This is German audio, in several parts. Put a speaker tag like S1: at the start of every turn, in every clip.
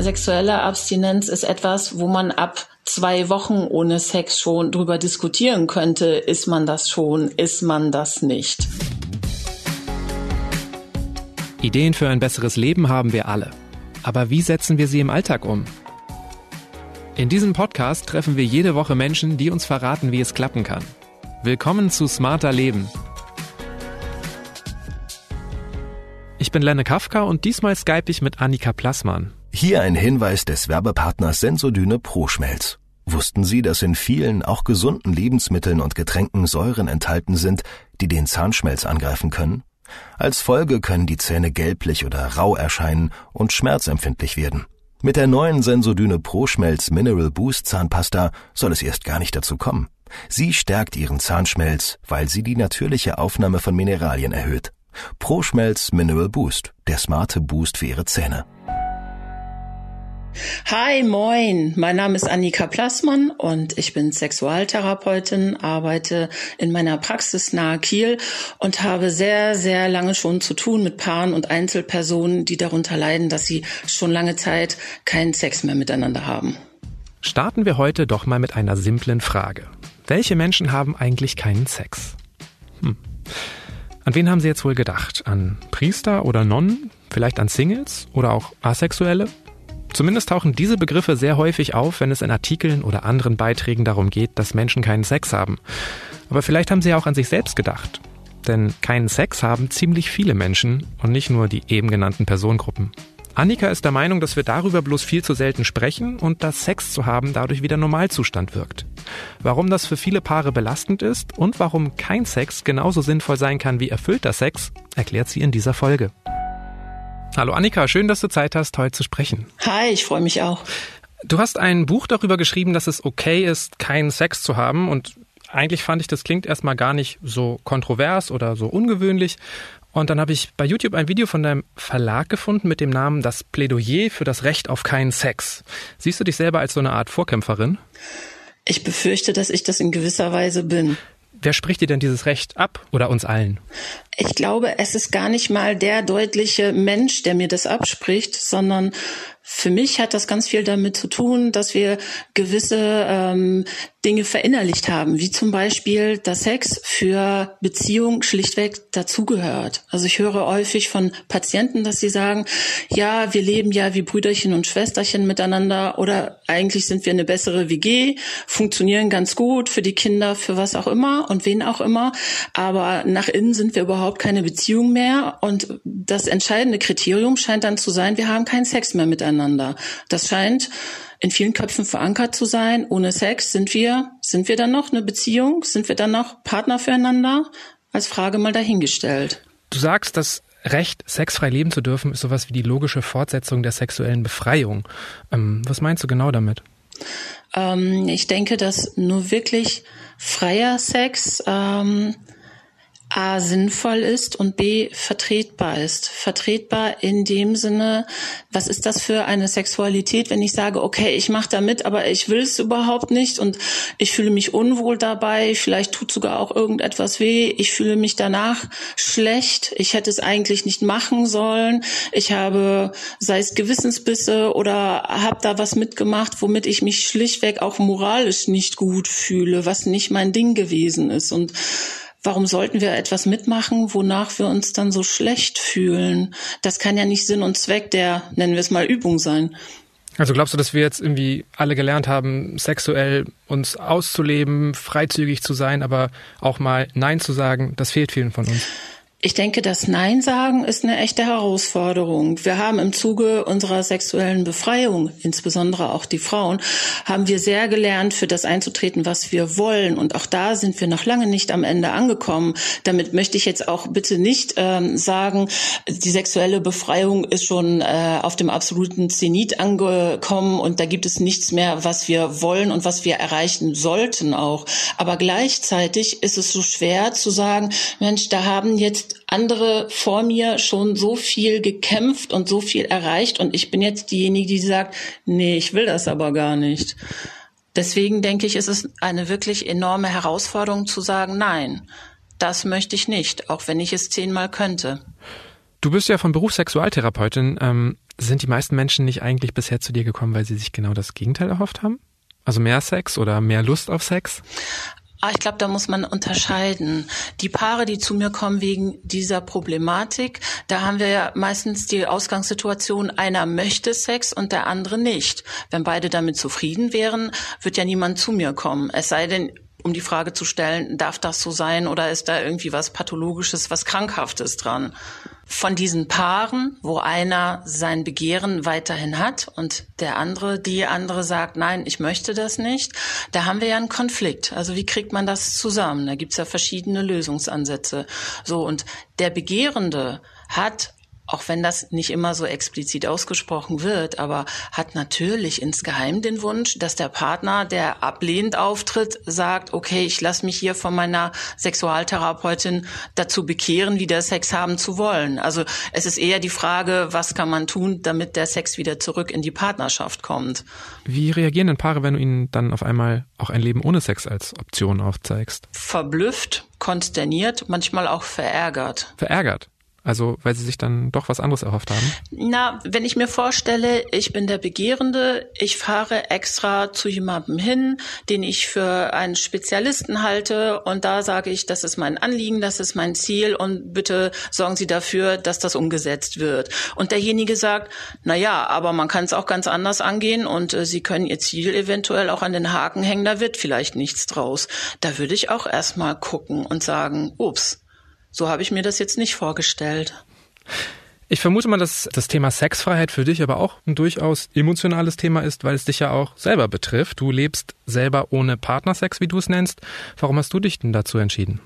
S1: Sexuelle Abstinenz ist etwas, wo man ab zwei Wochen ohne Sex schon drüber diskutieren könnte, ist man das schon, ist man das nicht.
S2: Ideen für ein besseres Leben haben wir alle. Aber wie setzen wir sie im Alltag um? In diesem Podcast treffen wir jede Woche Menschen, die uns verraten, wie es klappen kann. Willkommen zu Smarter Leben. Ich bin Lenne Kafka und diesmal skype ich mit Annika Plassmann.
S3: Hier ein Hinweis des Werbepartners Sensodyne Pro Schmelz. Wussten Sie, dass in vielen, auch gesunden Lebensmitteln und Getränken Säuren enthalten sind, die den Zahnschmelz angreifen können? Als Folge können die Zähne gelblich oder rau erscheinen und schmerzempfindlich werden. Mit der neuen Sensodyne Pro Schmelz Mineral Boost Zahnpasta soll es erst gar nicht dazu kommen. Sie stärkt Ihren Zahnschmelz, weil sie die natürliche Aufnahme von Mineralien erhöht. Pro Schmelz Mineral Boost, der smarte Boost für Ihre Zähne.
S1: Hi, moin. Mein Name ist Annika Plassmann und ich bin Sexualtherapeutin, arbeite in meiner Praxis nahe Kiel und habe sehr, sehr lange schon zu tun mit Paaren und Einzelpersonen, die darunter leiden, dass sie schon lange Zeit keinen Sex mehr miteinander haben.
S2: Starten wir heute doch mal mit einer simplen Frage. Welche Menschen haben eigentlich keinen Sex? Hm. An wen haben Sie jetzt wohl gedacht? An Priester oder Nonnen? Vielleicht an Singles oder auch Asexuelle? Zumindest tauchen diese Begriffe sehr häufig auf, wenn es in Artikeln oder anderen Beiträgen darum geht, dass Menschen keinen Sex haben. Aber vielleicht haben sie auch an sich selbst gedacht. Denn keinen Sex haben ziemlich viele Menschen und nicht nur die eben genannten Personengruppen. Annika ist der Meinung, dass wir darüber bloß viel zu selten sprechen und dass Sex zu haben dadurch wieder Normalzustand wirkt. Warum das für viele Paare belastend ist und warum kein Sex genauso sinnvoll sein kann wie erfüllter Sex, erklärt sie in dieser Folge. Hallo Annika, schön, dass du Zeit hast, heute zu sprechen.
S1: Hi, ich freue mich auch.
S2: Du hast ein Buch darüber geschrieben, dass es okay ist, keinen Sex zu haben und eigentlich fand ich, das klingt erstmal gar nicht so kontrovers oder so ungewöhnlich. Und dann habe ich bei YouTube ein Video von deinem Verlag gefunden mit dem Namen Das Plädoyer für das Recht auf keinen Sex. Siehst du dich selber als so eine Art Vorkämpferin?
S1: Ich befürchte, dass ich das in gewisser Weise bin.
S2: Wer spricht dir denn dieses Recht ab oder uns allen?
S1: Ich glaube, es ist gar nicht mal der deutliche Mensch, der mir das abspricht, sondern für mich hat das ganz viel damit zu tun, dass wir gewisse ähm, Dinge verinnerlicht haben, wie zum Beispiel, dass Sex für Beziehung schlichtweg dazugehört. Also ich höre häufig von Patienten, dass sie sagen, ja, wir leben ja wie Brüderchen und Schwesterchen miteinander oder eigentlich sind wir eine bessere WG, funktionieren ganz gut für die Kinder, für was auch immer und wen auch immer, aber nach innen sind wir überhaupt keine Beziehung mehr und das entscheidende Kriterium scheint dann zu sein, wir haben keinen Sex mehr miteinander miteinander. Das scheint in vielen Köpfen verankert zu sein. Ohne Sex sind wir, sind wir dann noch eine Beziehung? Sind wir dann noch Partner füreinander? Als Frage mal dahingestellt.
S2: Du sagst, das Recht, sexfrei leben zu dürfen, ist sowas wie die logische Fortsetzung der sexuellen Befreiung. Ähm, was meinst du genau damit?
S1: Ähm, ich denke, dass nur wirklich freier Sex ähm, A sinnvoll ist und B vertretbar ist. Vertretbar in dem Sinne, was ist das für eine Sexualität, wenn ich sage, okay, ich mache da mit, aber ich will es überhaupt nicht und ich fühle mich unwohl dabei, vielleicht tut sogar auch irgendetwas weh, ich fühle mich danach schlecht, ich hätte es eigentlich nicht machen sollen, ich habe, sei es Gewissensbisse oder habe da was mitgemacht, womit ich mich schlichtweg auch moralisch nicht gut fühle, was nicht mein Ding gewesen ist und Warum sollten wir etwas mitmachen, wonach wir uns dann so schlecht fühlen? Das kann ja nicht Sinn und Zweck der, nennen wir es mal, Übung sein.
S2: Also glaubst du, dass wir jetzt irgendwie alle gelernt haben, sexuell uns auszuleben, freizügig zu sein, aber auch mal Nein zu sagen, das fehlt vielen von uns?
S1: Ich denke, das Nein sagen ist eine echte Herausforderung. Wir haben im Zuge unserer sexuellen Befreiung, insbesondere auch die Frauen, haben wir sehr gelernt, für das einzutreten, was wir wollen. Und auch da sind wir noch lange nicht am Ende angekommen. Damit möchte ich jetzt auch bitte nicht ähm, sagen, die sexuelle Befreiung ist schon äh, auf dem absoluten Zenit angekommen und da gibt es nichts mehr, was wir wollen und was wir erreichen sollten auch. Aber gleichzeitig ist es so schwer zu sagen, Mensch, da haben jetzt andere vor mir schon so viel gekämpft und so viel erreicht und ich bin jetzt diejenige, die sagt, nee, ich will das aber gar nicht. Deswegen denke ich, ist es eine wirklich enorme Herausforderung zu sagen, nein, das möchte ich nicht, auch wenn ich es zehnmal könnte.
S2: Du bist ja von Beruf Sexualtherapeutin. Ähm, Sind die meisten Menschen nicht eigentlich bisher zu dir gekommen, weil sie sich genau das Gegenteil erhofft haben? Also mehr Sex oder mehr Lust auf Sex?
S1: Ah, ich glaube, da muss man unterscheiden. Die Paare, die zu mir kommen wegen dieser Problematik, da haben wir ja meistens die Ausgangssituation, einer möchte Sex und der andere nicht. Wenn beide damit zufrieden wären, wird ja niemand zu mir kommen. Es sei denn, um die Frage zu stellen, darf das so sein oder ist da irgendwie was Pathologisches, was Krankhaftes dran? von diesen Paaren, wo einer sein Begehren weiterhin hat und der andere, die andere sagt, nein, ich möchte das nicht, da haben wir ja einen Konflikt. Also wie kriegt man das zusammen? Da gibt's ja verschiedene Lösungsansätze. So, und der Begehrende hat auch wenn das nicht immer so explizit ausgesprochen wird, aber hat natürlich insgeheim den Wunsch, dass der Partner, der ablehnend auftritt, sagt, okay, ich lasse mich hier von meiner Sexualtherapeutin dazu bekehren, wieder Sex haben zu wollen. Also es ist eher die Frage, was kann man tun, damit der Sex wieder zurück in die Partnerschaft kommt.
S2: Wie reagieren denn Paare, wenn du ihnen dann auf einmal auch ein Leben ohne Sex als Option aufzeigst?
S1: Verblüfft, konsterniert, manchmal auch verärgert.
S2: Verärgert? Also, weil sie sich dann doch was anderes erhofft haben?
S1: Na, wenn ich mir vorstelle, ich bin der Begehrende, ich fahre extra zu jemandem hin, den ich für einen Spezialisten halte und da sage ich, das ist mein Anliegen, das ist mein Ziel und bitte sorgen Sie dafür, dass das umgesetzt wird. Und derjenige sagt, na ja, aber man kann es auch ganz anders angehen und äh, Sie können Ihr Ziel eventuell auch an den Haken hängen, da wird vielleicht nichts draus. Da würde ich auch erstmal gucken und sagen, ups, so habe ich mir das jetzt nicht vorgestellt.
S2: Ich vermute mal, dass das Thema Sexfreiheit für dich aber auch ein durchaus emotionales Thema ist, weil es dich ja auch selber betrifft. Du lebst selber ohne Partnersex, wie du es nennst. Warum hast du dich denn dazu entschieden?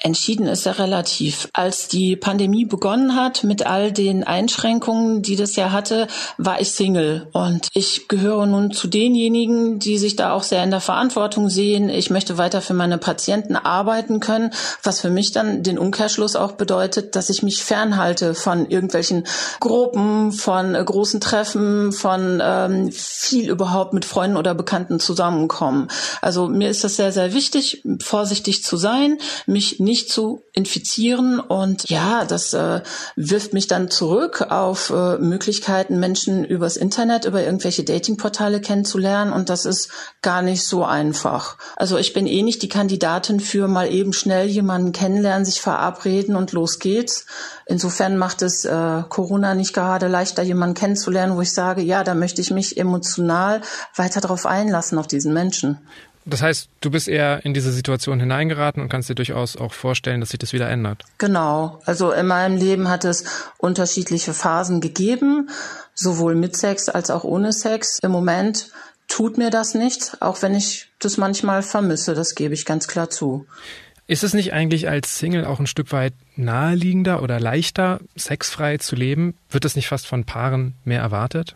S1: Entschieden ist er relativ. Als die Pandemie begonnen hat mit all den Einschränkungen, die das ja hatte, war ich Single. Und ich gehöre nun zu denjenigen, die sich da auch sehr in der Verantwortung sehen. Ich möchte weiter für meine Patienten arbeiten können, was für mich dann den Umkehrschluss auch bedeutet, dass ich mich fernhalte von irgendwelchen Gruppen, von äh, großen Treffen, von ähm, viel überhaupt mit Freunden oder Bekannten zusammenkommen. Also mir ist das sehr, sehr wichtig, vorsichtig zu sein, mich nicht zu infizieren. Und ja, das äh, wirft mich dann zurück auf äh, Möglichkeiten, Menschen übers Internet, über irgendwelche Datingportale kennenzulernen. Und das ist gar nicht so einfach. Also ich bin eh nicht die Kandidatin für mal eben schnell jemanden kennenlernen, sich verabreden und los geht's. Insofern macht es äh, Corona nicht gerade leichter, jemanden kennenzulernen, wo ich sage, ja, da möchte ich mich emotional weiter darauf einlassen, auf diesen Menschen.
S2: Das heißt, du bist eher in diese Situation hineingeraten und kannst dir durchaus auch vorstellen, dass sich das wieder ändert.
S1: Genau. Also in meinem Leben hat es unterschiedliche Phasen gegeben, sowohl mit Sex als auch ohne Sex. Im Moment tut mir das nichts, auch wenn ich das manchmal vermisse, das gebe ich ganz klar zu.
S2: Ist es nicht eigentlich als Single auch ein Stück weit naheliegender oder leichter, sexfrei zu leben? Wird das nicht fast von Paaren mehr erwartet?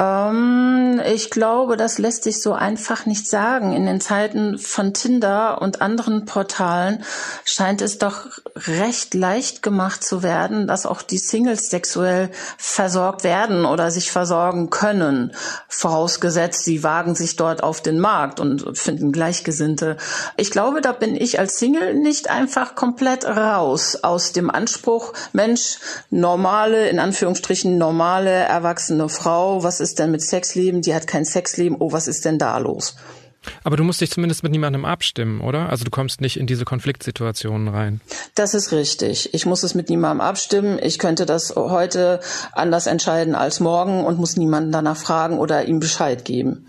S1: Ähm, ich glaube, das lässt sich so einfach nicht sagen. In den Zeiten von Tinder und anderen Portalen scheint es doch recht leicht gemacht zu werden, dass auch die Singles sexuell versorgt werden oder sich versorgen können. Vorausgesetzt, sie wagen sich dort auf den Markt und finden Gleichgesinnte. Ich glaube, da bin ich als Single nicht einfach komplett raus aus dem Anspruch, Mensch, normale, in Anführungsstrichen normale, erwachsene Frau, was ist denn mit Sexleben? Die hat kein Sexleben. Oh, was ist denn da los?
S2: Aber du musst dich zumindest mit niemandem abstimmen, oder? Also du kommst nicht in diese Konfliktsituationen rein.
S1: Das ist richtig. Ich muss es mit niemandem abstimmen. Ich könnte das heute anders entscheiden als morgen und muss niemanden danach fragen oder ihm Bescheid geben.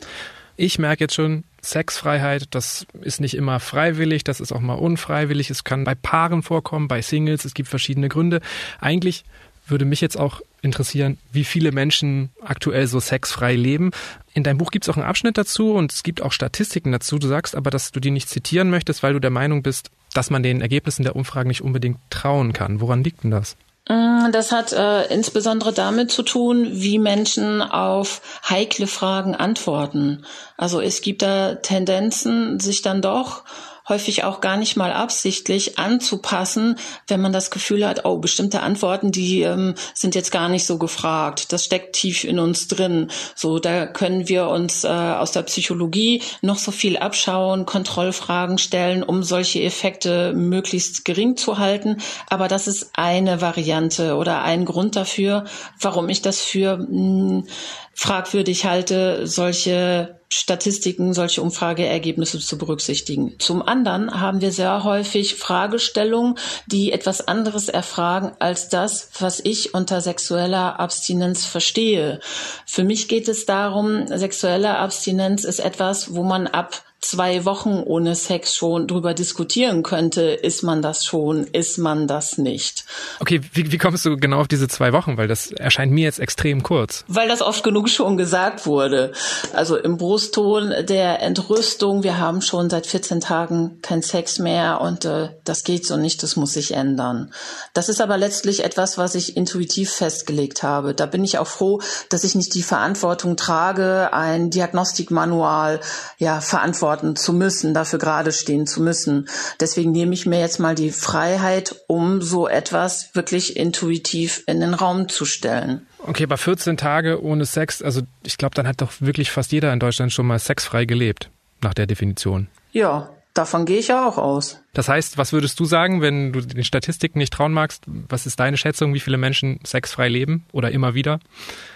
S2: Ich merke jetzt schon, Sexfreiheit, das ist nicht immer freiwillig, das ist auch mal unfreiwillig. Es kann bei Paaren vorkommen, bei Singles, es gibt verschiedene Gründe. Eigentlich würde mich jetzt auch interessieren, wie viele Menschen aktuell so sexfrei leben. In deinem Buch gibt es auch einen Abschnitt dazu und es gibt auch Statistiken dazu. Du sagst aber, dass du die nicht zitieren möchtest, weil du der Meinung bist, dass man den Ergebnissen der Umfragen nicht unbedingt trauen kann. Woran liegt denn das?
S1: Mm, das hat äh, insbesondere damit zu tun, wie Menschen auf heikle Fragen antworten. Also es gibt da Tendenzen, sich dann doch häufig auch gar nicht mal absichtlich anzupassen, wenn man das Gefühl hat, oh, bestimmte Antworten, die ähm, sind jetzt gar nicht so gefragt. Das steckt tief in uns drin. So, da können wir uns äh, aus der Psychologie noch so viel abschauen, Kontrollfragen stellen, um solche Effekte möglichst gering zu halten. Aber das ist eine Variante oder ein Grund dafür, warum ich das für mh, hm, fragwürdig halte, solche Statistiken, solche Umfrageergebnisse zu berücksichtigen. Zum anderen haben wir sehr häufig Fragestellungen, die etwas anderes erfragen als das, was ich unter sexueller Abstinenz verstehe. Für mich geht es darum, sexuelle Abstinenz ist etwas, wo man ab zwei Wochen ohne Sex schon drüber diskutieren könnte, ist man das schon, ist man das nicht.
S2: Okay, wie, wie kommst du genau auf diese zwei Wochen? Weil das erscheint mir jetzt extrem kurz.
S1: Weil das oft genug schon gesagt wurde. Also im Brustton der Entrüstung, wir haben schon seit 14 Tagen kein Sex mehr und äh, das geht so nicht, das muss sich ändern. Das ist aber letztlich etwas, was ich intuitiv festgelegt habe. Da bin ich auch froh, dass ich nicht die Verantwortung trage, ein Diagnostikmanual ja verantworten verantworten zu müssen, dafür gerade stehen zu müssen. Deswegen nehme ich mir jetzt mal die Freiheit, um so etwas wirklich intuitiv in den Raum zu stellen.
S2: Okay, bei 14 Tage ohne Sex, also ich glaube, dann hat doch wirklich fast jeder in Deutschland schon mal sexfrei gelebt, nach der Definition.
S1: Ja, davon gehe ich ja auch aus.
S2: Das heißt, was würdest du sagen, wenn du den Statistiken nicht trauen magst? Was ist deine Schätzung, wie viele Menschen sexfrei leben oder immer wieder?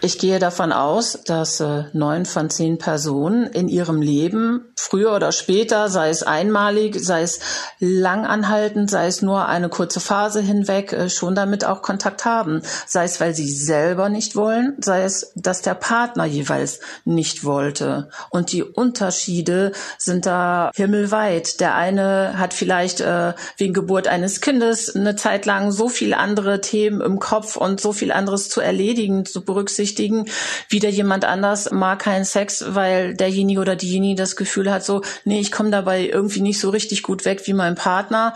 S1: Ich gehe davon aus, dass äh, neun von zehn Personen in ihrem Leben früher oder später, sei es einmalig, sei es langanhaltend, sei es nur eine kurze Phase hinweg, äh, schon damit auch Kontakt haben. Sei es, weil sie selber nicht wollen, sei es, dass der Partner jeweils nicht wollte. Und die Unterschiede sind da himmelweit. Der eine hat vielleicht vielleicht äh, wegen Geburt eines Kindes eine Zeit lang so viel andere Themen im Kopf und so viel anderes zu erledigen, zu berücksichtigen. Wieder jemand anders mag keinen Sex, weil derjenige oder diejenige das Gefühl hat, so, nee, ich komme dabei irgendwie nicht so richtig gut weg wie mein Partner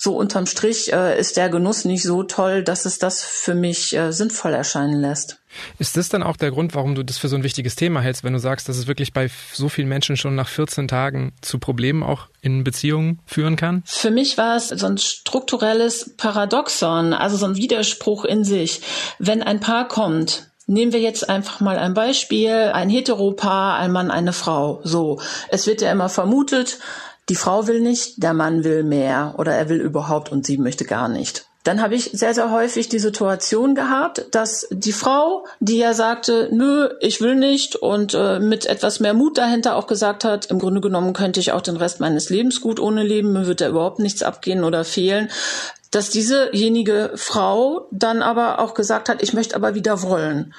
S1: so unterm Strich äh, ist der Genuss nicht so toll, dass es das für mich äh, sinnvoll erscheinen lässt.
S2: Ist das dann auch der Grund, warum du das für so ein wichtiges Thema hältst, wenn du sagst, dass es wirklich bei so vielen Menschen schon nach 14 Tagen zu Problemen auch in Beziehungen führen kann?
S1: Für mich war es so ein strukturelles Paradoxon, also so ein Widerspruch in sich. Wenn ein Paar kommt, Nehmen wir jetzt einfach mal ein Beispiel, ein Heteropaar, ein Mann, eine Frau. So, es wird ja immer vermutet, die Frau will nicht, der Mann will mehr oder er will überhaupt und sie möchte gar nicht. Dann habe ich sehr, sehr häufig die Situation gehabt, dass die Frau, die ja sagte, nö, ich will nicht und äh, mit etwas mehr Mut dahinter auch gesagt hat, im Grunde genommen könnte ich auch den Rest meines Lebens gut ohne leben, mir wird da überhaupt nichts abgehen oder fehlen, dass diesejenige Frau dann aber auch gesagt hat, ich möchte aber wieder wollen.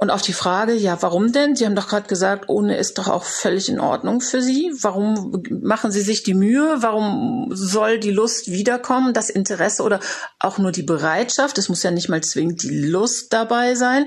S1: Und auf die Frage, ja, warum denn? Sie haben doch gerade gesagt, ohne ist doch auch völlig in Ordnung für Sie. Warum machen Sie sich die Mühe? Warum soll die Lust wiederkommen, das Interesse oder auch nur die Bereitschaft? Es muss ja nicht mal zwingend die Lust dabei sein.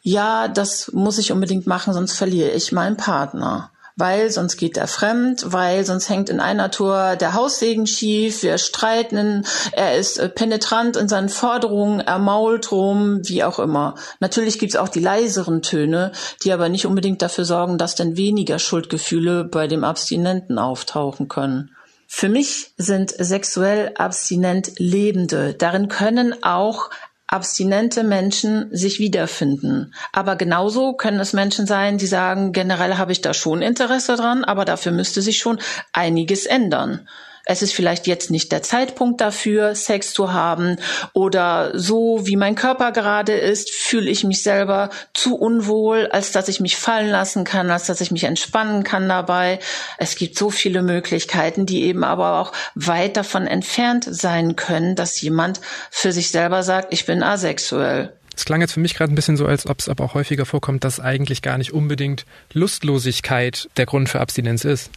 S1: Ja, das muss ich unbedingt machen, sonst verliere ich meinen Partner weil sonst geht er fremd, weil sonst hängt in einer Tour der Haussegen schief, wir streiten, er ist äh, penetrant in seinen Forderungen, er mault rum, wie auch immer. Natürlich gibt's auch die leiseren Töne, die aber nicht unbedingt dafür sorgen, dass dann weniger Schuldgefühle bei dem Abstinenten auftauchen können. Für mich sind sexuell abstinent Lebende. Darin können auch abstinente Menschen sich wiederfinden. Aber genauso können es Menschen sein, die sagen, generell habe ich da schon Interesse dran, aber dafür müsste sich schon einiges ändern es ist vielleicht jetzt nicht der Zeitpunkt dafür, Sex zu haben oder so wie mein Körper gerade ist, fühle ich mich selber zu unwohl, als dass ich mich fallen lassen kann, als dass ich mich entspannen kann dabei. Es gibt so viele Möglichkeiten, die eben aber auch weit davon entfernt sein können, dass jemand für sich selber sagt, ich bin asexuell.
S2: Es klang jetzt für mich gerade ein bisschen so, als ob es aber auch häufiger vorkommt, dass eigentlich gar nicht unbedingt Lustlosigkeit der Grund für Abstinenz ist.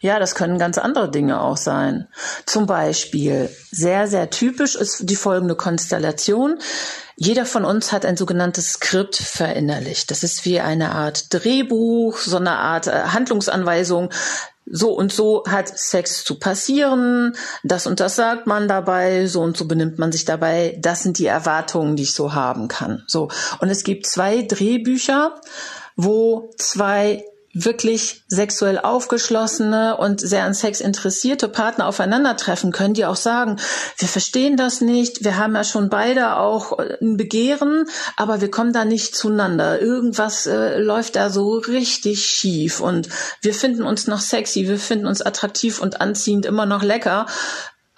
S1: Ja, das können ganz andere Dinge auch sein. Zum Beispiel, sehr, sehr typisch ist die folgende Konstellation. Jeder von uns hat ein sogenanntes Skript verinnerlicht. Das ist wie eine Art Drehbuch, so eine Art äh, Handlungsanweisung. So und so hat Sex zu passieren, das und das sagt man dabei, so und so benimmt man sich dabei, das sind die Erwartungen, die ich so haben kann. So. Und es gibt zwei Drehbücher, wo zwei wirklich sexuell aufgeschlossene und sehr an Sex interessierte Partner aufeinandertreffen können, die auch sagen, wir verstehen das nicht, wir haben ja schon beide auch ein Begehren, aber wir kommen da nicht zueinander. Irgendwas äh, läuft da so richtig schief und wir finden uns noch sexy, wir finden uns attraktiv und anziehend immer noch lecker,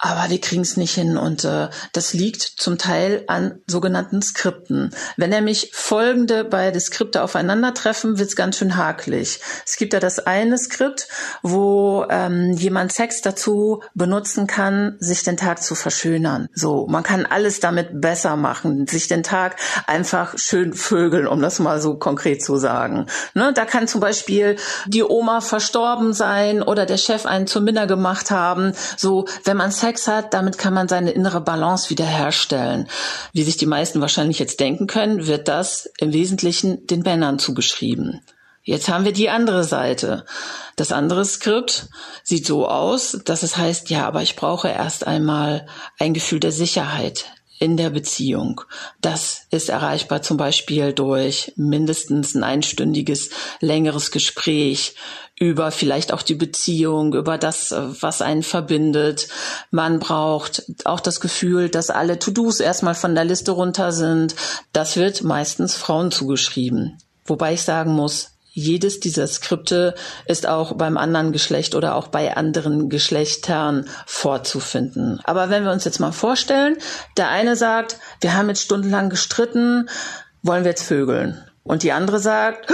S1: aber wir kriegen es nicht hin und äh, das liegt zum Teil an sogenannten Skripten. Wenn nämlich folgende beide Skripte aufeinandertreffen, wird's ganz schön hakelig. Es gibt ja das eine Skript, wo ähm, jemand Sex dazu benutzen kann, sich den Tag zu verschönern. So, man kann alles damit besser machen, sich den Tag einfach schön vögeln, um das mal so konkret zu sagen. Ne, da kann zum Beispiel die Oma verstorben sein oder der Chef einen zur Minder gemacht haben. So, wenn man Sex Sex hat, damit kann man seine innere Balance wiederherstellen. Wie sich die meisten wahrscheinlich jetzt denken können, wird das im Wesentlichen den Männern zugeschrieben. Jetzt haben wir die andere Seite. Das andere Skript sieht so aus, dass es heißt, ja, aber ich brauche erst einmal ein Gefühl der Sicherheit in der Beziehung. Das ist erreichbar zum Beispiel durch mindestens ein einstündiges, längeres Gespräch über vielleicht auch die Beziehung, über das, was einen verbindet. Man braucht auch das Gefühl, dass alle To-Dos erstmal von der Liste runter sind. Das wird meistens Frauen zugeschrieben. Wobei ich sagen muss, jedes dieser Skripte ist auch beim anderen Geschlecht oder auch bei anderen Geschlechtern vorzufinden. Aber wenn wir uns jetzt mal vorstellen, der eine sagt, wir haben jetzt stundenlang gestritten, wollen wir jetzt vögeln? Und die andere sagt,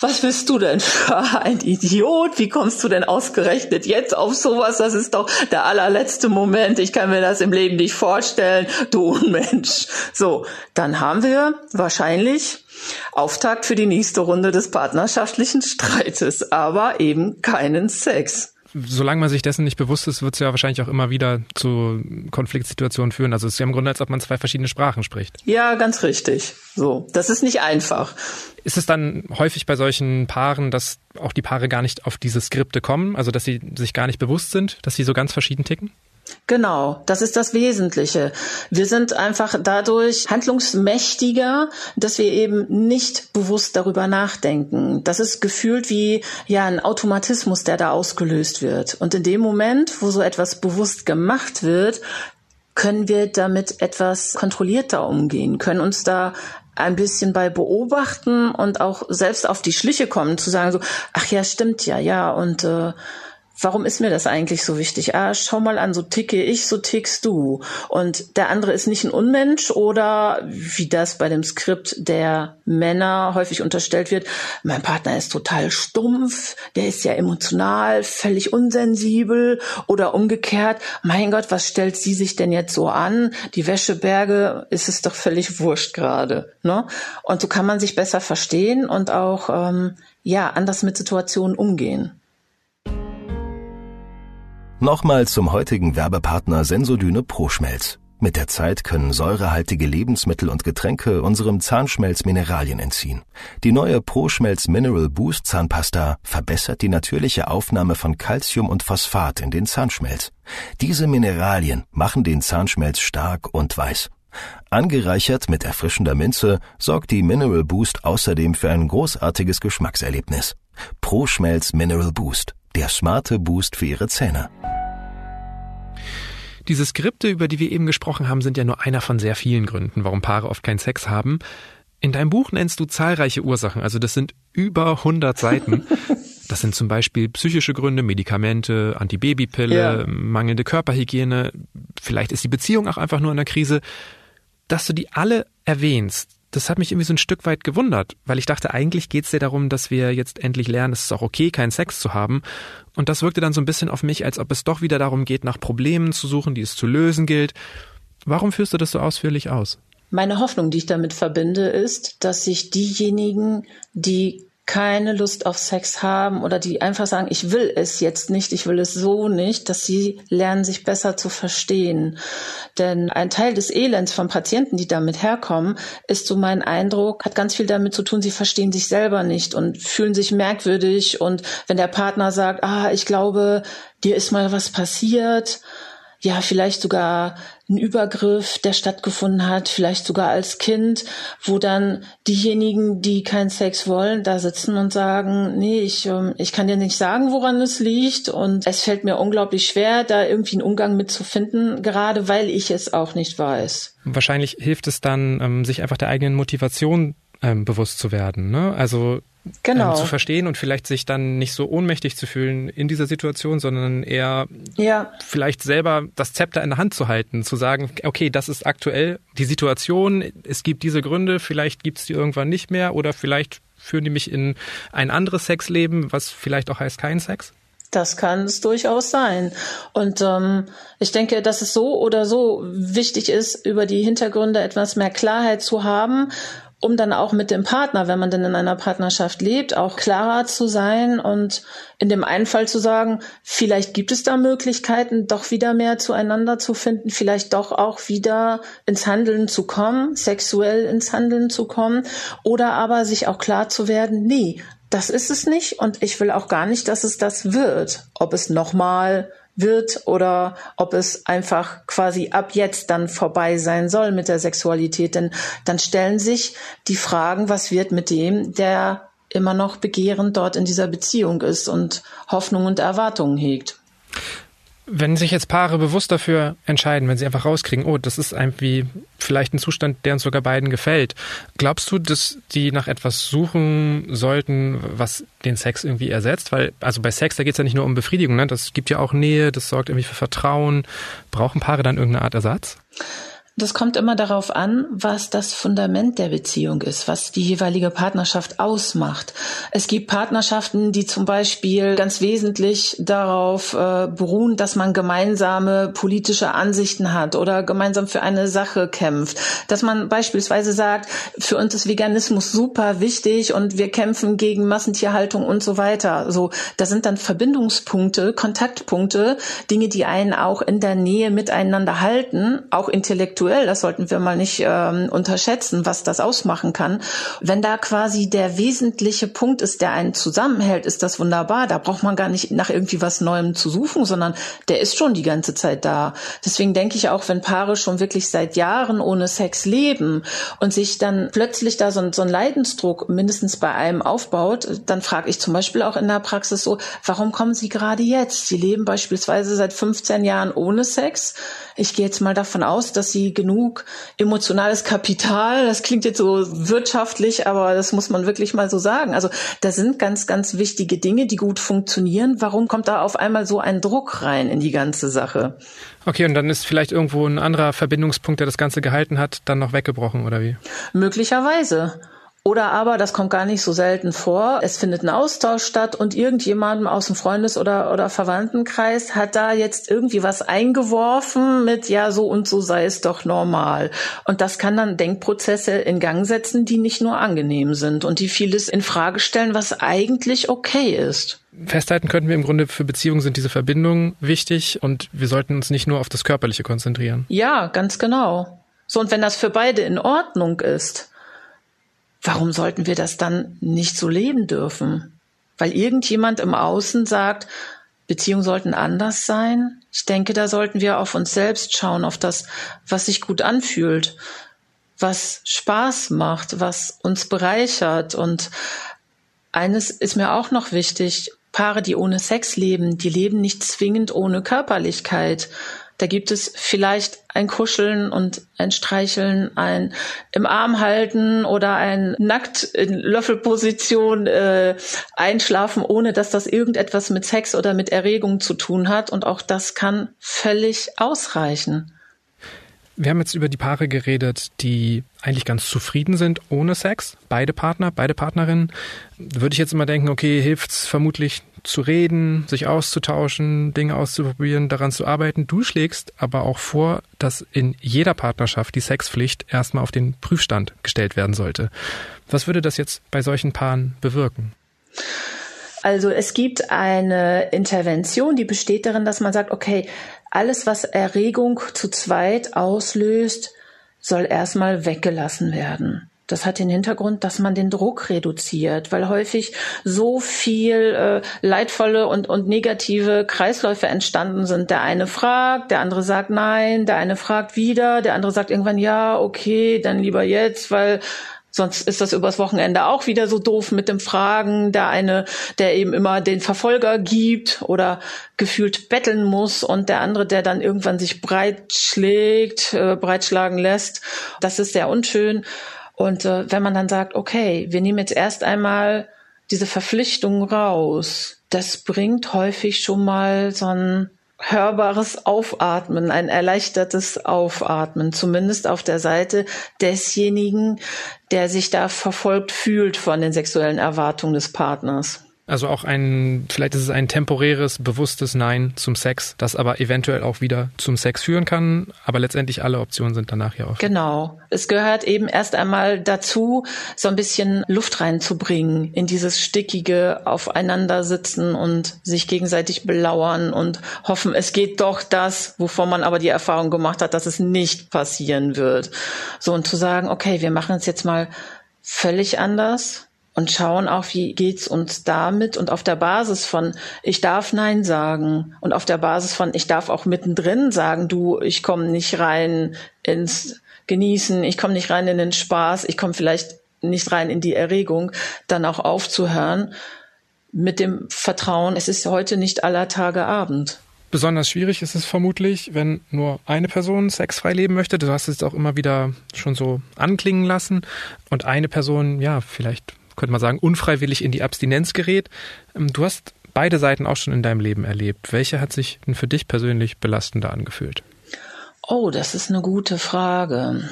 S1: was bist du denn für ein Idiot? Wie kommst du denn ausgerechnet jetzt auf sowas? Das ist doch der allerletzte Moment. Ich kann mir das im Leben nicht vorstellen. Du Unmensch. So, dann haben wir wahrscheinlich Auftakt für die nächste Runde des partnerschaftlichen Streites, aber eben keinen Sex
S2: solange man sich dessen nicht bewusst ist, wird es ja wahrscheinlich auch immer wieder zu Konfliktsituationen führen. Also es ist ja im Grunde, als ob man zwei verschiedene Sprachen spricht.
S1: Ja, ganz richtig. So, das ist nicht einfach.
S2: Ist es dann häufig bei solchen Paaren, dass auch die Paare gar nicht auf diese Skripte kommen, also dass sie sich gar nicht bewusst sind, dass sie so ganz verschieden ticken?
S1: Genau, das ist das Wesentliche. Wir sind einfach dadurch handlungsmächtiger, dass wir eben nicht bewusst darüber nachdenken. Das ist gefühlt wie ja ein Automatismus, der da ausgelöst wird. Und in dem Moment, wo so etwas bewusst gemacht wird, können wir damit etwas kontrollierter umgehen, können uns da ein bisschen bei beobachten und auch selbst auf die Schliche kommen, zu sagen so, ach ja, stimmt ja, ja, und äh, warum ist mir das eigentlich so wichtig? Ah, schau mal an, so ticke ich, so tickst du. Und der andere ist nicht ein Unmensch oder wie das bei dem Skript der Männer häufig unterstellt wird, mein Partner ist total stumpf, der ist ja emotional, völlig unsensibel oder umgekehrt, mein Gott, was stellt sie sich denn jetzt so an? Die Wäscheberge ist es doch völlig wurscht gerade. Ne? Und so kann man sich besser verstehen und auch ähm, ja anders mit Situationen umgehen.
S3: Nochmal zum heutigen Werbepartner Sensodyne Pro-Schmelz. Mit der Zeit können säurehaltige Lebensmittel und Getränke unserem Zahnschmelz Mineralien entziehen. Die neue Pro-Schmelz Mineral Boost Zahnpasta verbessert die natürliche Aufnahme von Calcium und Phosphat in den Zahnschmelz. Diese Mineralien machen den Zahnschmelz stark und weiß. Angereichert mit erfrischender Minze sorgt die Mineral Boost außerdem für ein großartiges Geschmackserlebnis. Pro-Schmelz Mineral Boost der smarte Boost für Ihre Zähne.
S2: Diese Skripte, über die wir eben gesprochen haben, sind ja nur einer von sehr vielen Gründen, warum Paare oft keinen Sex haben. In deinem Buch nennst du zahlreiche Ursachen, also das sind über 100 Seiten. Das sind zum Beispiel psychische Gründe, Medikamente, Antibabypille, ja. mangelnde Körperhygiene. Vielleicht ist die Beziehung auch einfach nur in der Krise. Dass du die alle erwähnst, das hat mich irgendwie so ein Stück weit gewundert, weil ich dachte, eigentlich geht es dir darum, dass wir jetzt endlich lernen, es ist auch okay, keinen Sex zu haben. Und das wirkte dann so ein bisschen auf mich, als ob es doch wieder darum geht, nach Problemen zu suchen, die es zu lösen gilt. Warum führst du das so ausführlich aus?
S1: Meine Hoffnung, die ich damit verbinde, ist, dass sich diejenigen, die keine Lust auf Sex haben oder die einfach sagen, ich will es jetzt nicht, ich will es so nicht, dass sie lernen, sich besser zu verstehen. Denn ein Teil des Elends von Patienten, die damit herkommen, ist so mein Eindruck, hat ganz viel damit zu tun, sie verstehen sich selber nicht und fühlen sich merkwürdig. Und wenn der Partner sagt, ah, ich glaube, dir ist mal was passiert, ja, vielleicht sogar ein Übergriff, der stattgefunden hat, vielleicht sogar als Kind, wo dann diejenigen, die keinen Sex wollen, da sitzen und sagen, nee, ich, ähm, ich kann dir nicht sagen, woran es liegt und es fällt mir unglaublich schwer, da irgendwie einen Umgang mitzufinden, gerade weil ich es auch nicht weiß.
S2: Wahrscheinlich hilft es dann, ähm, sich einfach der eigenen Motivation ähm, bewusst zu werden. Ne? Also genau. ähm, zu verstehen und vielleicht sich dann nicht so ohnmächtig zu fühlen in dieser Situation, sondern eher ja. vielleicht selber das Zepter in der Hand zu halten, zu sagen, okay, das ist aktuell die Situation, es gibt diese Gründe, vielleicht gibt es die irgendwann nicht mehr oder vielleicht führen die mich in ein anderes Sexleben, was vielleicht auch heißt kein Sex?
S1: Das kann es durchaus sein. Und ähm, ich denke, dass es so oder so wichtig ist, über die Hintergründe etwas mehr Klarheit zu haben um dann auch mit dem Partner, wenn man denn in einer Partnerschaft lebt, auch klarer zu sein und in dem einen Fall zu sagen, vielleicht gibt es da Möglichkeiten, doch wieder mehr zueinander zu finden, vielleicht doch auch wieder ins Handeln zu kommen, sexuell ins Handeln zu kommen oder aber sich auch klar zu werden, nee, das ist es nicht und ich will auch gar nicht, dass es das wird. Ob es nochmal wird oder ob es einfach quasi ab jetzt dann vorbei sein soll mit der Sexualität. Denn dann stellen sich die Fragen, was wird mit dem, der immer noch begehrend dort in dieser Beziehung ist und Hoffnung und Erwartungen hegt.
S2: Wenn sich jetzt Paare bewusst dafür entscheiden, wenn sie einfach rauskriegen, oh, das ist irgendwie vielleicht ein Zustand, der uns sogar beiden gefällt, glaubst du, dass die nach etwas suchen sollten, was den Sex irgendwie ersetzt? Weil, also bei Sex, da geht es ja nicht nur um Befriedigung, ne? das gibt ja auch Nähe, das sorgt irgendwie für Vertrauen. Brauchen Paare dann irgendeine Art Ersatz?
S1: Das kommt immer darauf an, was das Fundament der Beziehung ist, was die jeweilige Partnerschaft ausmacht. Es gibt Partnerschaften, die zum Beispiel ganz wesentlich darauf äh, beruhen, dass man gemeinsame politische Ansichten hat oder gemeinsam für eine Sache kämpft. Dass man beispielsweise sagt, für uns ist Veganismus super wichtig und wir kämpfen gegen Massentierhaltung und so weiter. So, da sind dann Verbindungspunkte, Kontaktpunkte, Dinge, die einen auch in der Nähe miteinander halten, auch intellektuell individuell, das sollten wir mal nicht ähm, unterschätzen, was das ausmachen kann. Wenn da quasi der wesentliche Punkt ist, der einen zusammenhält, ist das wunderbar. Da braucht man gar nicht nach irgendwie was Neuem zu suchen, sondern der ist schon die ganze Zeit da. Deswegen denke ich auch, wenn Paare schon wirklich seit Jahren ohne Sex leben und sich dann plötzlich da so, so ein Leidensdruck mindestens bei einem aufbaut, dann frage ich zum Beispiel auch in der Praxis so, warum kommen Sie gerade jetzt? Sie leben beispielsweise seit 15 Jahren ohne Sex. Ich gehe jetzt mal davon aus, dass Sie genug emotionales Kapital. Das klingt jetzt so wirtschaftlich, aber das muss man wirklich mal so sagen. Also da sind ganz, ganz wichtige Dinge, die gut funktionieren. Warum kommt da auf einmal so ein Druck rein in die ganze Sache?
S2: Okay, und dann ist vielleicht irgendwo ein anderer Verbindungspunkt, der das Ganze gehalten hat, dann noch weggebrochen, oder wie?
S1: Möglicherweise. Oder aber, das kommt gar nicht so selten vor, es findet ein Austausch statt und irgendjemandem aus dem Freundes- oder, oder Verwandtenkreis hat da jetzt irgendwie was eingeworfen mit, ja, so und so sei es doch normal. Und das kann dann Denkprozesse in Gang setzen, die nicht nur angenehm sind und die vieles in Frage stellen, was eigentlich okay ist.
S2: Festhalten könnten wir im Grunde, für Beziehungen sind diese Verbindungen wichtig und wir sollten uns nicht nur auf das Körperliche konzentrieren.
S1: Ja, ganz genau. So, und wenn das für beide in Ordnung ist, warum sollten wir das dann nicht so leben dürfen? Weil irgendjemand im Außen sagt, Beziehungen sollten anders sein. Ich denke, da sollten wir auf uns selbst schauen, auf das, was sich gut anfühlt, was Spaß macht, was uns bereichert. Und eines ist mir auch noch wichtig. Paare, die ohne Sex leben, die leben nicht zwingend ohne Körperlichkeit. Da gibt es vielleicht ein Kuscheln und ein Streicheln, ein im Arm halten oder ein nackt in Löffelposition äh, einschlafen, ohne dass das irgendetwas mit Sex oder mit Erregung zu tun hat. Und auch das kann völlig ausreichen.
S2: Wir haben jetzt über die Paare geredet, die eigentlich ganz zufrieden sind ohne Sex. Beide Partner, beide Partnerinnen. Würde ich jetzt immer denken, okay, hilft's vermutlich zu reden, sich auszutauschen, Dinge auszuprobieren, daran zu arbeiten. Du schlägst aber auch vor, dass in jeder Partnerschaft die Sexpflicht erstmal auf den Prüfstand gestellt werden sollte. Was würde das jetzt bei solchen Paaren bewirken?
S1: Also es gibt eine Intervention, die besteht darin, dass man sagt, okay, alles, was Erregung zu zweit auslöst, soll erstmal weggelassen werden. Das hat den Hintergrund, dass man den Druck reduziert, weil häufig so viel äh, leidvolle und, und negative Kreisläufe entstanden sind. Der eine fragt, der andere sagt nein, der eine fragt wieder, der andere sagt irgendwann ja, okay, dann lieber jetzt, weil Sonst ist das übers Wochenende auch wieder so doof mit dem Fragen. Der eine, der eben immer den Verfolger gibt oder gefühlt betteln muss und der andere, der dann irgendwann sich breitschlägt, äh, breitschlagen lässt. Das ist sehr unschön. Und äh, wenn man dann sagt, okay, wir nehmen jetzt erst einmal diese Verpflichtung raus, das bringt häufig schon mal so ein hörbares Aufatmen, ein erleichtertes Aufatmen, zumindest auf der Seite desjenigen, der sich da verfolgt fühlt von den sexuellen Erwartungen des Partners.
S2: Also auch ein, vielleicht ist es ein temporäres, bewusstes Nein zum Sex, das aber eventuell auch wieder zum Sex führen kann, aber letztendlich alle Optionen sind danach ja auch.
S1: Genau. Es gehört eben erst einmal dazu, so ein bisschen Luft reinzubringen in dieses stickige Aufeinandersitzen und sich gegenseitig belauern und hoffen, es geht doch das, wovon man aber die Erfahrung gemacht hat, dass es nicht passieren wird. So und zu sagen, okay, wir machen es jetzt mal völlig anders und schauen auch, wie geht's uns damit und auf der Basis von ich darf nein sagen und auf der Basis von ich darf auch mittendrin sagen, du, ich komme nicht rein ins Genießen, ich komme nicht rein in den Spaß, ich komme vielleicht nicht rein in die Erregung, dann auch aufzuhören mit dem Vertrauen, es ist heute nicht aller Tage Abend.
S2: Besonders schwierig ist es vermutlich, wenn nur eine Person sexfrei leben möchte. Du hast es auch immer wieder schon so anklingen lassen und eine Person, ja, vielleicht könnte man sagen, unfreiwillig in die Abstinenz gerät. Ähm, du hast beide Seiten auch schon in deinem Leben erlebt. Welche hat sich denn für dich persönlich belastender angefühlt?
S1: Oh, das ist eine gute Frage.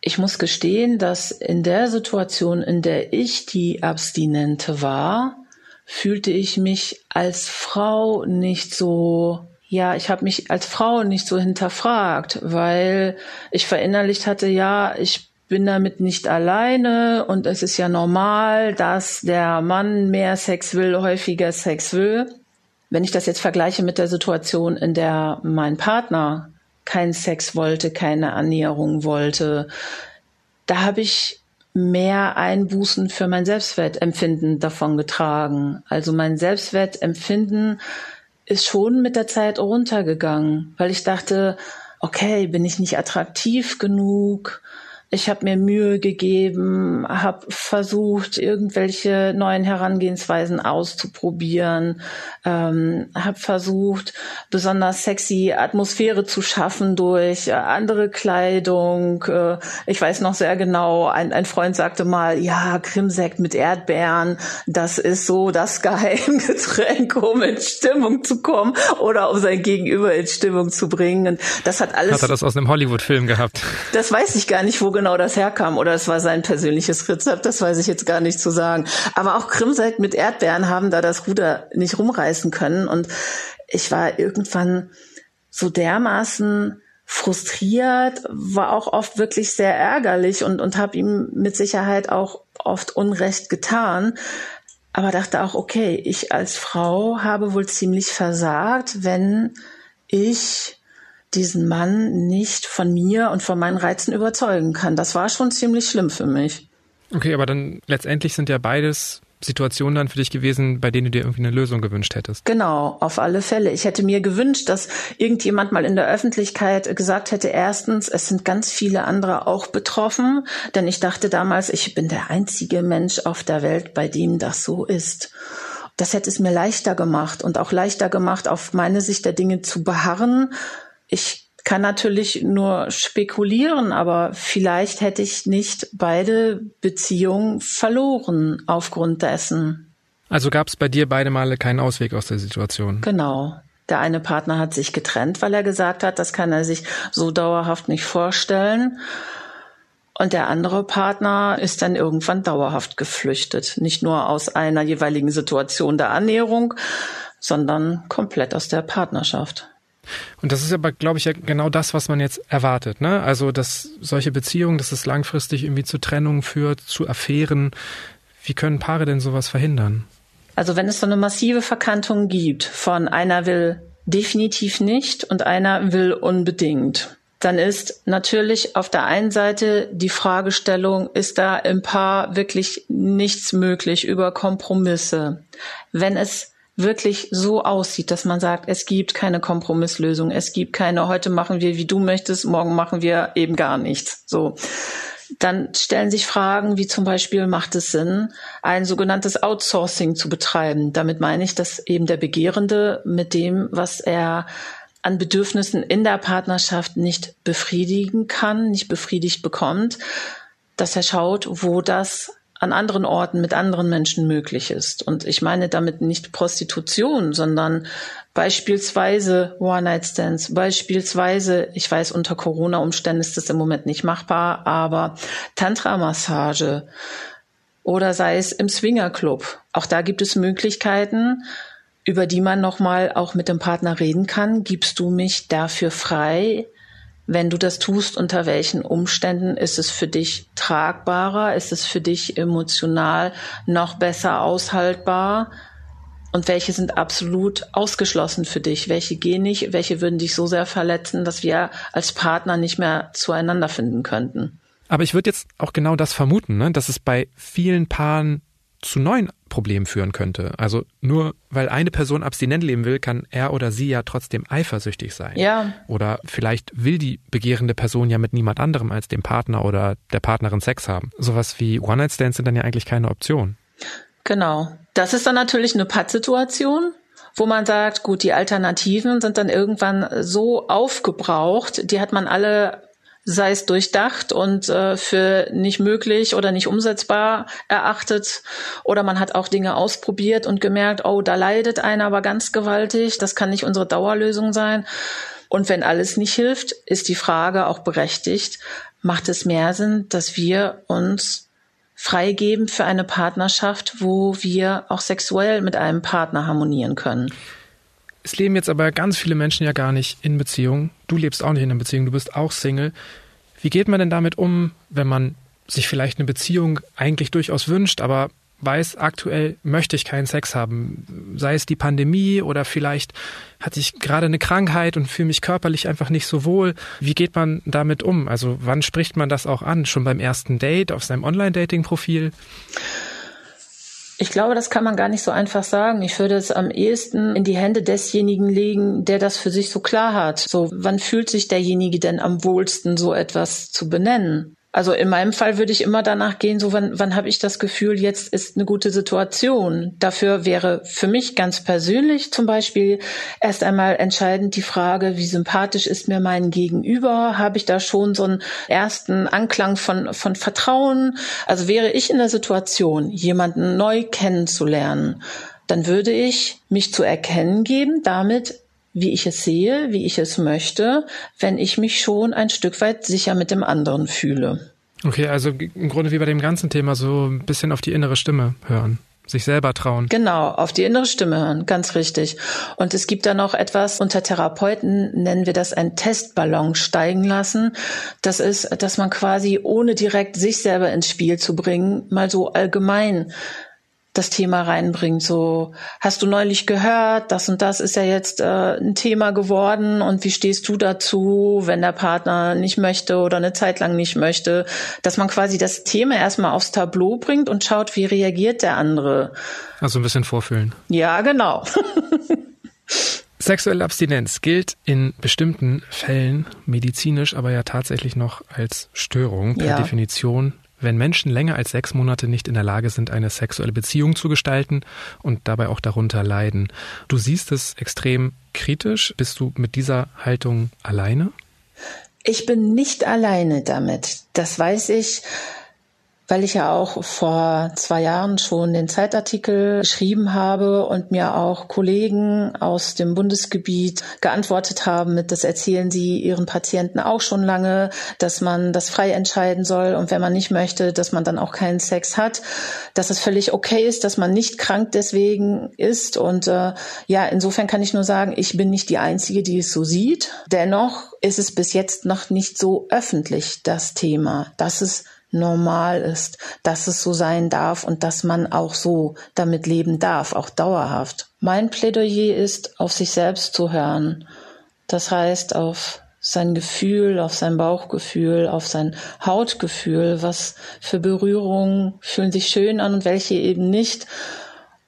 S1: Ich muss gestehen, dass in der Situation, in der ich die Abstinente war, fühlte ich mich als Frau nicht so ja, ich habe mich als Frau nicht so hinterfragt, weil ich verinnerlicht hatte, ja, ich bin damit nicht alleine und es ist ja normal, dass der Mann mehr Sex will, häufiger Sex will. Wenn ich das jetzt vergleiche mit der Situation, in der mein Partner keinen Sex wollte, keine Annäherung wollte, da habe ich mehr Einbußen für mein Selbstwertempfinden davon getragen. Also mein Selbstwertempfinden ist schon mit der Zeit runtergegangen, weil ich dachte, okay, bin ich nicht attraktiv genug? Ich habe mir Mühe gegeben, habe versucht, irgendwelche neuen Herangehensweisen auszuprobieren, ähm, habe versucht, besonders sexy Atmosphäre zu schaffen durch äh, andere Kleidung. Äh, ich weiß noch sehr genau, ein, ein Freund sagte mal, ja, Krimsekt mit Erdbeeren, das ist so das Geheimgetränk, um in Stimmung zu kommen oder um sein Gegenüber in Stimmung zu bringen. Und das hat alles.
S2: Hat er das aus einem Hollywood-Film gehabt?
S1: Das weiß ich gar nicht, wo genau das herkam oder es war sein persönliches Rezept, das weiß ich jetzt gar nicht zu sagen. Aber auch Krimsekt mit Erdbeeren haben da das Ruder nicht rumreißen können und ich war irgendwann so dermaßen frustriert, war auch oft wirklich sehr ärgerlich und, und habe ihm mit Sicherheit auch oft Unrecht getan. Aber dachte auch, okay, ich als Frau habe wohl ziemlich versagt, wenn ich diesen Mann nicht von mir und von meinen Reizen überzeugen kann. Das war schon ziemlich schlimm für mich.
S2: Okay, aber dann letztendlich sind ja beides Situationen dann für dich gewesen, bei denen du dir irgendwie eine Lösung gewünscht hättest.
S1: Genau, auf alle Fälle. Ich hätte mir gewünscht, dass irgendjemand mal in der Öffentlichkeit gesagt hätte, erstens, es sind ganz viele andere auch betroffen, denn ich dachte damals, ich bin der einzige Mensch auf der Welt, bei dem das so ist. Das hätte es mir leichter gemacht und auch leichter gemacht, auf meine Sicht der Dinge zu beharren, ich kann natürlich nur spekulieren, aber vielleicht hätte ich nicht beide Beziehungen verloren aufgrund dessen.
S2: Also gab es bei dir beide Male keinen Ausweg aus der Situation?
S1: Genau. Der eine Partner hat sich getrennt, weil er gesagt hat, das kann er sich so dauerhaft nicht vorstellen. Und der andere Partner ist dann irgendwann dauerhaft geflüchtet. Nicht nur aus einer jeweiligen Situation der Annäherung, sondern komplett aus der Partnerschaft.
S2: Und das ist aber, glaube ich, ja genau das, was man jetzt erwartet. Ne? Also, dass solche Beziehungen, dass es langfristig irgendwie zu Trennungen führt, zu Affären. Wie können Paare denn sowas verhindern?
S1: Also, wenn es so eine massive Verkantung gibt von einer will definitiv nicht und einer will unbedingt, dann ist natürlich auf der einen Seite die Fragestellung, ist da im Paar wirklich nichts möglich über Kompromisse? Wenn es wirklich so aussieht, dass man sagt, es gibt keine Kompromisslösung, es gibt keine, heute machen wir, wie du möchtest, morgen machen wir eben gar nichts. So. Dann stellen sich Fragen wie zum Beispiel, macht es Sinn, ein sogenanntes Outsourcing zu betreiben? Damit meine ich, dass eben der Begehrende mit dem, was er an Bedürfnissen in der Partnerschaft nicht befriedigen kann, nicht befriedigt bekommt, dass er schaut, wo das an anderen Orten mit anderen Menschen möglich ist. Und ich meine damit nicht Prostitution, sondern beispielsweise One-Night-Stands, beispielsweise, ich weiß, unter Corona-Umständen ist das im Moment nicht machbar, aber Tantra-Massage oder sei es im Swinger-Club. Auch da gibt es Möglichkeiten, über die man nochmal auch mit dem Partner reden kann. Gibst du mich dafür frei? Wenn du das tust, unter welchen Umständen ist es für dich tragbarer? Ist es für dich emotional noch besser aushaltbar? Und welche sind absolut ausgeschlossen für dich? Welche gehen nicht? Welche würden dich so sehr verletzen, dass wir als Partner nicht mehr zueinander finden könnten?
S2: Aber ich würde jetzt auch genau das vermuten, ne? dass es bei vielen Paaren zu neuen Problemen führen könnte. Also nur weil eine Person abstinent leben will, kann er oder sie ja trotzdem eifersüchtig sein.
S1: Ja.
S2: Oder vielleicht will die begehrende Person ja mit niemand anderem als dem Partner oder der Partnerin Sex haben. Sowas wie One-Night-Stands sind dann ja eigentlich keine Option.
S1: Genau. Das ist dann natürlich eine Pattsituation wo man sagt, gut, die Alternativen sind dann irgendwann so aufgebraucht, die hat man alle sei es durchdacht und äh, für nicht möglich oder nicht umsetzbar erachtet. Oder man hat auch Dinge ausprobiert und gemerkt, oh, da leidet einer aber ganz gewaltig, das kann nicht unsere Dauerlösung sein. Und wenn alles nicht hilft, ist die Frage auch berechtigt, macht es mehr Sinn, dass wir uns freigeben für eine Partnerschaft, wo wir auch sexuell mit einem Partner harmonieren können.
S2: Es leben jetzt aber ganz viele Menschen ja gar nicht in Beziehung. Du lebst auch nicht in einer Beziehung, du bist auch Single. Wie geht man denn damit um, wenn man sich vielleicht eine Beziehung eigentlich durchaus wünscht, aber weiß, aktuell möchte ich keinen Sex haben. Sei es die Pandemie oder vielleicht hatte ich gerade eine Krankheit und fühle mich körperlich einfach nicht so wohl. Wie geht man damit um? Also wann spricht man das auch an? Schon beim ersten Date auf seinem Online-Dating-Profil?
S1: Ich glaube, das kann man gar nicht so einfach sagen. Ich würde es am ehesten in die Hände desjenigen legen, der das für sich so klar hat. So, wann fühlt sich derjenige denn am wohlsten, so etwas zu benennen? Also in meinem Fall würde ich immer danach gehen, so wann, wann habe ich das Gefühl, jetzt ist eine gute Situation. Dafür wäre für mich ganz persönlich zum Beispiel erst einmal entscheidend die Frage, wie sympathisch ist mir mein Gegenüber? Habe ich da schon so einen ersten Anklang von, von Vertrauen? Also wäre ich in der Situation, jemanden neu kennenzulernen, dann würde ich mich zu erkennen geben damit, wie ich es sehe, wie ich es möchte, wenn ich mich schon ein Stück weit sicher mit dem anderen fühle.
S2: Okay, also im Grunde wie bei dem ganzen Thema so ein bisschen auf die innere Stimme hören sich selber trauen.
S1: Genau, auf die innere Stimme hören, ganz richtig. Und es gibt da noch etwas, unter Therapeuten nennen wir das ein Testballon steigen lassen. Das ist, dass man quasi ohne direkt sich selber ins Spiel zu bringen, mal so allgemein das Thema reinbringt. So, hast du neulich gehört, das und das ist ja jetzt äh, ein Thema geworden und wie stehst du dazu, wenn der Partner nicht möchte oder eine Zeit lang nicht möchte, dass man quasi das Thema erstmal aufs Tableau bringt und schaut, wie reagiert der andere.
S2: Also ein bisschen vorfühlen.
S1: Ja, genau.
S2: Sexuelle Abstinenz gilt in bestimmten Fällen medizinisch aber ja tatsächlich noch als Störung per ja. Definition wenn Menschen länger als sechs Monate nicht in der Lage sind, eine sexuelle Beziehung zu gestalten und dabei auch darunter leiden. Du siehst es extrem kritisch. Bist du mit dieser Haltung alleine?
S1: Ich bin nicht alleine damit. Das weiß ich weil ich ja auch vor zwei Jahren schon den Zeitartikel geschrieben habe und mir auch Kollegen aus dem Bundesgebiet geantwortet haben mit, das erzählen sie ihren Patienten auch schon lange, dass man das frei entscheiden soll und wenn man nicht möchte, dass man dann auch keinen Sex hat, dass es völlig okay ist, dass man nicht krank deswegen ist und äh, ja, insofern kann ich nur sagen, ich bin nicht die Einzige, die es so sieht. Dennoch ist es bis jetzt noch nicht so öffentlich, das Thema, dass es normal ist, dass es so sein darf und dass man auch so damit leben darf, auch dauerhaft. Mein Plädoyer ist, auf sich selbst zu hören. Das heißt, auf sein Gefühl, auf sein Bauchgefühl, auf sein Hautgefühl, was für Berührungen fühlen sich schön an und welche eben nicht.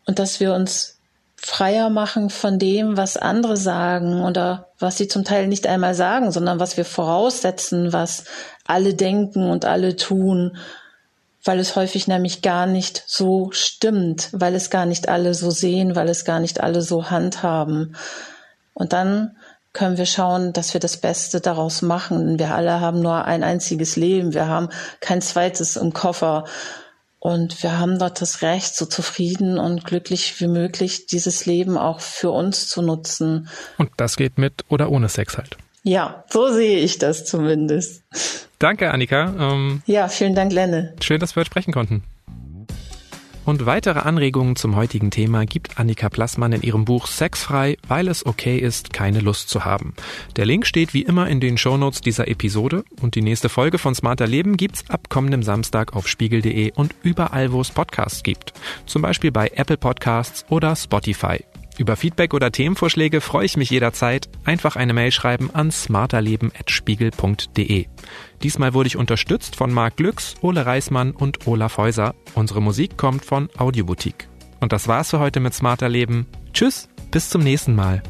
S1: Und dass wir uns freier machen von dem, was andere sagen oder was sie zum Teil nicht einmal sagen, sondern was wir voraussetzen, was alle denken und alle tun, weil es häufig nämlich gar nicht so stimmt, weil es gar nicht alle so sehen, weil es gar nicht alle so handhaben. Und dann können wir schauen, dass wir das Beste daraus machen. Wir alle haben nur ein einziges Leben. Wir haben kein zweites im Koffer. Und wir haben dort das Recht, so zufrieden und glücklich wie möglich dieses Leben auch für uns zu nutzen.
S2: Und das geht mit oder ohne Sex halt.
S1: Ja, so sehe ich das zumindest.
S2: Danke, Annika.
S1: Ähm, ja, vielen Dank, Lenne.
S2: Schön, dass wir heute sprechen konnten. Und weitere Anregungen zum heutigen Thema gibt Annika Plassmann in ihrem Buch Sexfrei, weil es okay ist, keine Lust zu haben. Der Link steht wie immer in den Shownotes dieser Episode und die nächste Folge von Smarter Leben gibt's ab kommendem Samstag auf spiegel.de und überall, wo es Podcasts gibt. Zum Beispiel bei Apple Podcasts oder Spotify. Über Feedback oder Themenvorschläge freue ich mich jederzeit. Einfach eine Mail schreiben an smarterleben.spiegel.de. Diesmal wurde ich unterstützt von Marc Glücks, Ole Reismann und Olaf Häuser. Unsere Musik kommt von Audioboutique. Und das war's für heute mit Smarter Leben. Tschüss, bis zum nächsten Mal.